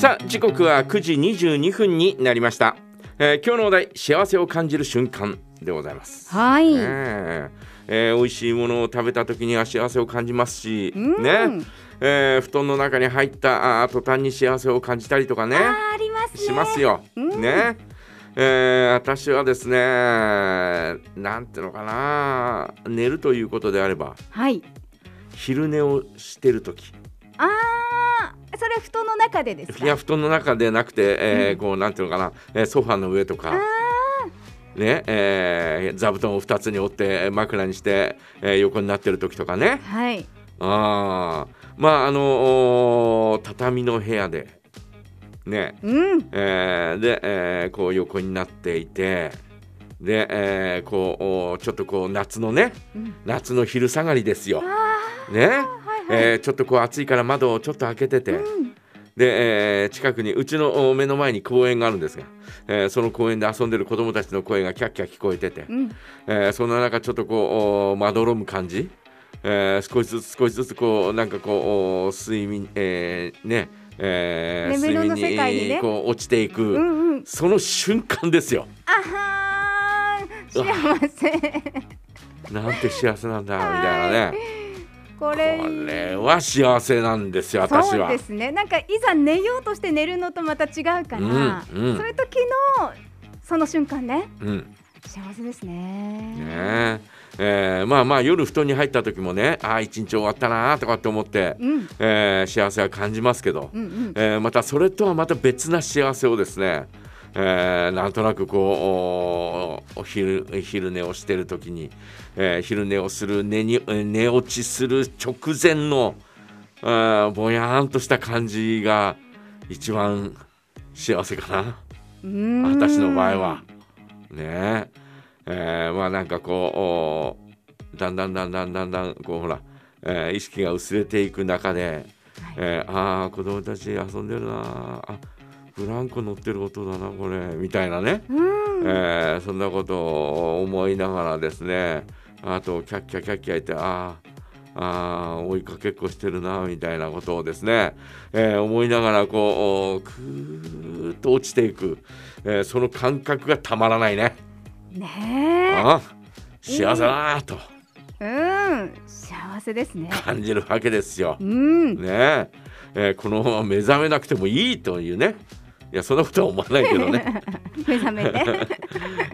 さあ時刻は9時22分になりました、えー今日のお題幸せを感じる瞬間でございます。はい。ねえ。えー美味しいものを食べた時には幸せを感じますし、うん。ね。えー布団の中に入った途端に幸せを感じたりとかね。ありますね。しますよ。うん。ね。えー私はですねなんていうのかな。寝るということであればはい。昼寝をしてる時。ああ、布団の中でですか？いや布団の中でなくて、えーうんこうなんていうのかな、えーソファーの上とか。ねえー座布団を2つに折ってえー枕にして、えー横になってる時とかねはい。あーまああの畳の部屋でねうん。えーで、えーこう横になっていてで、えーこうちょっとこう夏のねうん夏の昼下がりですよ。あねあ、はいはい。えーちょっとこう暑いから窓をちょっと開けてて、うん。で、えー近くにうちのお目の前に公園があるんですが、えーその公園で遊んでる子供たちの声がキャッキャ聞こえてて、うん。えーそんな中ちょっとこうおまどろむ感じ、えー少しずつ少しずつこうなんかこうお睡眠、えーねえ睡世界にねこう落ちていく、うんうん。その瞬間ですよ。あはー幸せ。なんて幸せなんだみたいなね。これ。これは幸せなんですよ私はそうで。すね。なんかいざ寝ようとして寝るのとまた違うから、うんうんそういう時のその瞬間ね、うん幸せですね。ねええーまあまあ夜布団に入った時もねああ一日終わったなとかって思って、うん。えー幸せは感じますけど、うんうん。えーまたそれとはまた別な幸せをですね、えーなんとなくこうおお昼昼寝をしてる時に、えー昼寝をする寝に寝落ちする直前のぼやーんとした感じが一番幸せかな。私の場合は。ね。ええーまあなんかこうおだんだんだんだんだんだんこうほら、えー意識が薄れていく中で、えーああ子供たち遊んでるなあブランコ乗ってる音だなこれみたいなね、うん。えーそんなことを思いながらですねあとキャッキャキャッキャ言ってあーあー追いかけっこしてるなみたいなことをですね、えー思いながらこうおくーっと落ちていく、えーその感覚がたまらないね。ねああ幸せだなとえ。うん。幸せですね。感じるわけですよ。うん。ねええーこのまま目覚めなくてもいいというねいやそんなことは思わないけどね。目覚めて。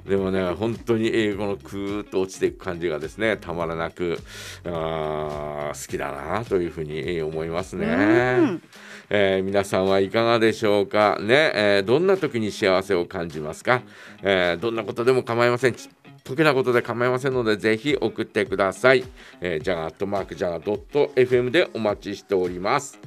でもね本当にえーこのクーッと落ちていく感じがですねたまらなくあー好きだなというふうにえー思いますね。うん。えー皆さんはいかがでしょうか？ね、えーどんな時に幸せを感じますか、えーどんなことでも構いません。ちっぽけなことで構いませんのでぜひ送ってください、えー、ジャガアットマークジャガドット FM でお待ちしております